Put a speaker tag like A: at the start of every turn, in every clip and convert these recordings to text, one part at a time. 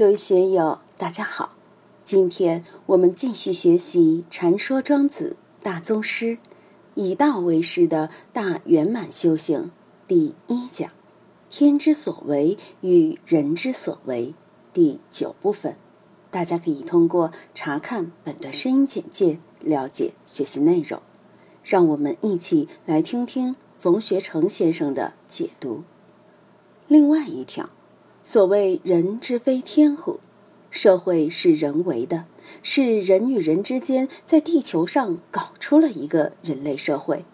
A: 各位学友，大家好！今天我们继续学习《禅说庄子大宗师》，以道为师的大圆满修行第一讲“天之所为与人之所为”第九部分。大家可以通过查看本段声音简介了解学习内容。让我们一起来听听冯学成先生的解读。另外一条。所谓“人之非天乎”，社会是人为的，是人与人之间在地球上搞出了一个人类社会。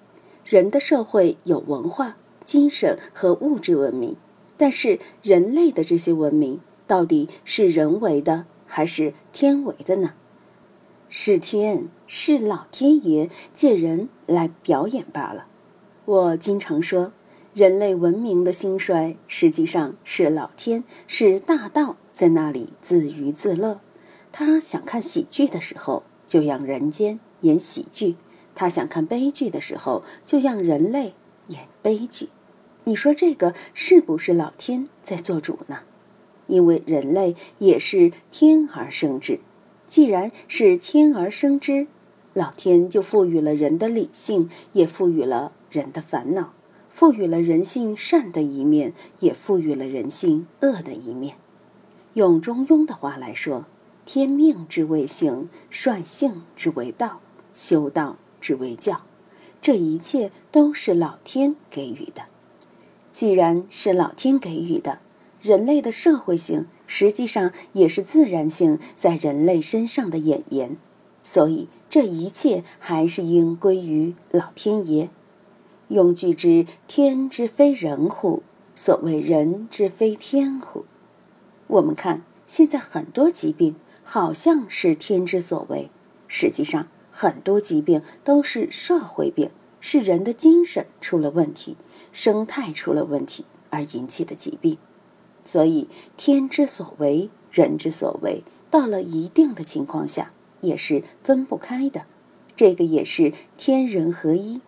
A: 人的社会有文化、精神和物质文明，但是人类的这些文明到底是人为的还是天为的呢？是天，是老天爷借人来表演罢了。我经常说。人类文明的兴衰，实际上是老天是大道在那里自娱自乐。他想看喜剧的时候，就让人间演喜剧；他想看悲剧的时候，就让人类演悲剧。你说这个是不是老天在做主呢？因为人类也是天而生之，既然是天而生之，老天就赋予了人的理性，也赋予了人的烦恼。赋予了人性善的一面，也赋予了人性恶的一面。用中庸的话来说，天命之谓性，率性之谓道，修道之谓教。这一切都是老天给予的。既然是老天给予的，人类的社会性实际上也是自然性在人类身上的演言。所以这一切还是应归于老天爷。用句之“天之非人乎？所谓人之非天乎？”我们看现在很多疾病好像是天之所为，实际上很多疾病都是社会病，是人的精神出了问题，生态出了问题而引起的疾病。所以天之所为，人之所为，到了一定的情况下也是分不开的。这个也是天人合一。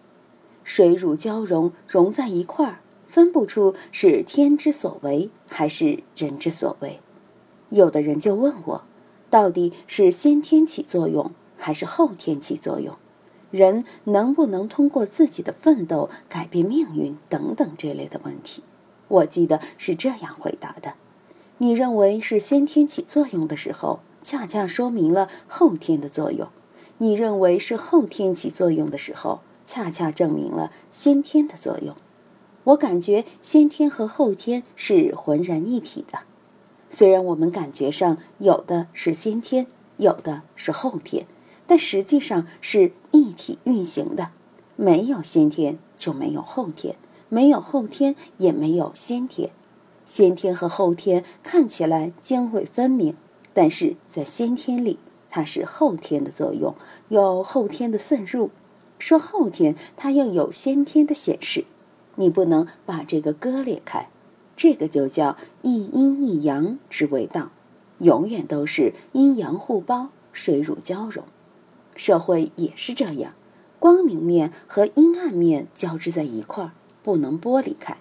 A: 水乳交融，融在一块儿，分不出是天之所为还是人之所为。有的人就问我，到底是先天起作用还是后天起作用？人能不能通过自己的奋斗改变命运？等等这类的问题，我记得是这样回答的：你认为是先天起作用的时候，恰恰说明了后天的作用；你认为是后天起作用的时候。恰恰证明了先天的作用。我感觉先天和后天是浑然一体的。虽然我们感觉上有的是先天，有的是后天，但实际上是一体运行的。没有先天就没有后天，没有后天也没有先天。先天和后天看起来泾渭分明，但是在先天里，它是后天的作用，有后天的渗入。说后天它要有先天的显示，你不能把这个割裂开，这个就叫一阴一阳之谓道，永远都是阴阳互包、水乳交融。社会也是这样，光明面和阴暗面交织在一块儿，不能剥离开。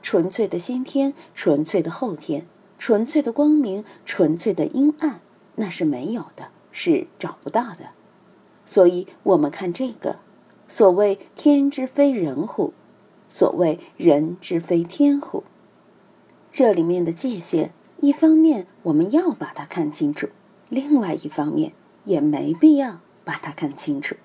A: 纯粹的先天，纯粹的后天，纯粹的光明，纯粹的阴暗，那是没有的，是找不到的。所以我们看这个。所谓天之非人乎？所谓人之非天乎？这里面的界限，一方面我们要把它看清楚，另外一方面也没必要把它看清楚。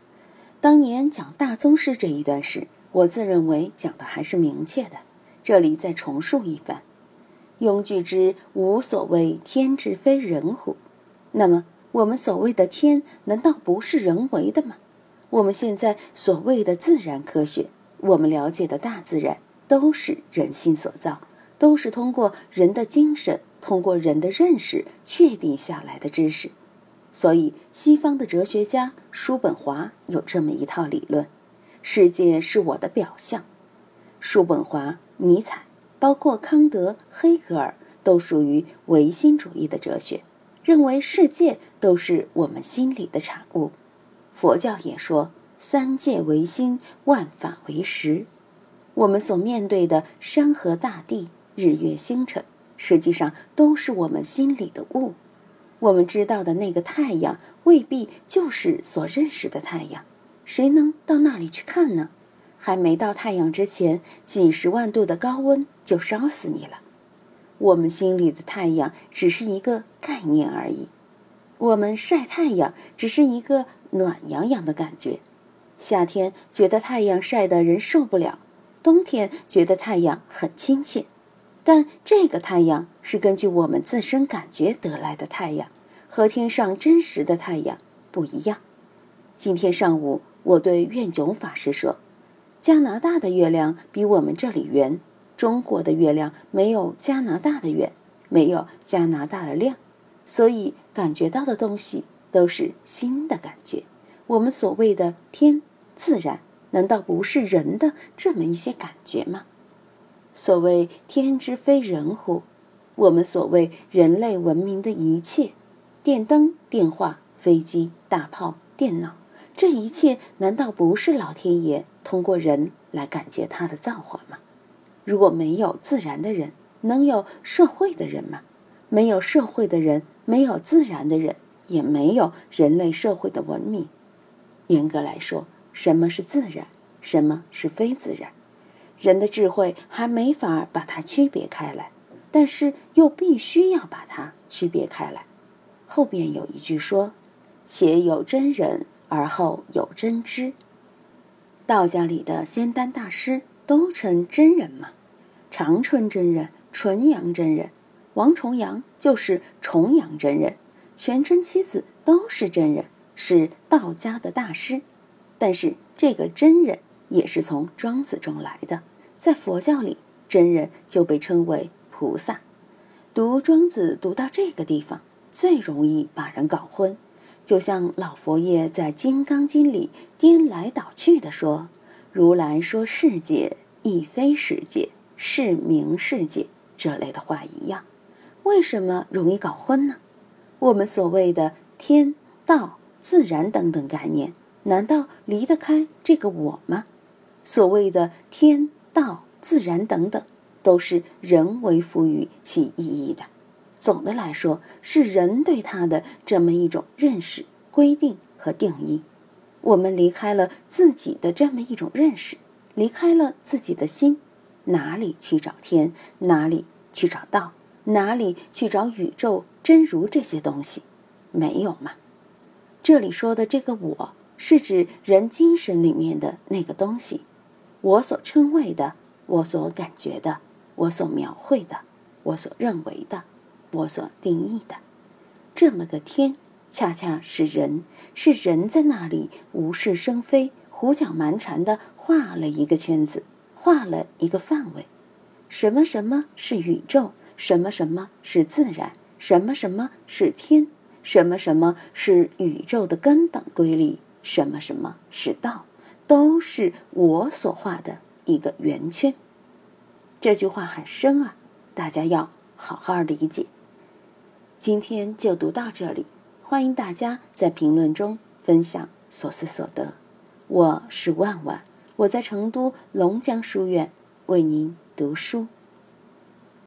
A: 当年讲大宗师这一段时，我自认为讲的还是明确的。这里再重述一番：庸句之无所谓天之非人乎？那么我们所谓的天，难道不是人为的吗？我们现在所谓的自然科学，我们了解的大自然，都是人心所造，都是通过人的精神，通过人的认识确定下来的知识。所以，西方的哲学家叔本华有这么一套理论：世界是我的表象。叔本华、尼采，包括康德、黑格尔，都属于唯心主义的哲学，认为世界都是我们心里的产物。佛教也说三界唯心，万法唯识。我们所面对的山河大地、日月星辰，实际上都是我们心里的雾。我们知道的那个太阳，未必就是所认识的太阳。谁能到那里去看呢？还没到太阳之前，几十万度的高温就烧死你了。我们心里的太阳只是一个概念而已。我们晒太阳只是一个暖洋洋的感觉。夏天觉得太阳晒得人受不了，冬天觉得太阳很亲切。但这个太阳是根据我们自身感觉得来的太阳，和天上真实的太阳不一样。今天上午，我对愿炯法师说。加拿大的月亮比我们这里圆，中国的月亮没有加拿大的圆，没有加拿大的亮，所以感觉到的东西都是新的感觉。我们所谓的天自然，难道不是人的这么一些感觉吗？所谓天之非人乎？我们所谓人类文明的一切，电灯、电话、飞机、大炮、电脑。这一切难道不是老天爷通过人来感觉他的造化吗？如果没有自然的人，能有社会的人吗？没有社会的人，没有自然的人，也没有人类社会的文明。严格来说，什么是自然，什么是非自然？人的智慧还没法把它区别开来，但是又必须要把它区别开来。后边有一句说：“且有真人。”而后有真知。道家里的仙丹大师都称真人嘛，长春真人、纯阳真人、王重阳就是重阳真人，全真七子都是真人，是道家的大师。但是这个真人也是从庄子中来的，在佛教里，真人就被称为菩萨。读庄子读到这个地方，最容易把人搞混。就像老佛爷在《金刚经》里颠来倒去的说：“如来说世界亦非世界，是名世界”这类的话一样，为什么容易搞混呢？我们所谓的天道、自然等等概念，难道离得开这个我吗？所谓的天道、自然等等，都是人为赋予其意义的。总的来说，是人对它的这么一种认识、规定和定义。我们离开了自己的这么一种认识，离开了自己的心，哪里去找天？哪里去找道？哪里去找宇宙、真如这些东西？没有嘛？这里说的这个我，是指人精神里面的那个东西，我所称谓的，我所感觉的，我所描绘的，我所认为的。我所定义的这么个天，恰恰是人，是人在那里无事生非、胡搅蛮缠的画了一个圈子，画了一个范围。什么什么是宇宙？什么什么是自然？什么什么是天？什么什么是宇宙的根本规律？什么什么是道？都是我所画的一个圆圈。这句话很深啊，大家要好好理解。今天就读到这里，欢迎大家在评论中分享所思所得。我是万万，我在成都龙江书院为您读书。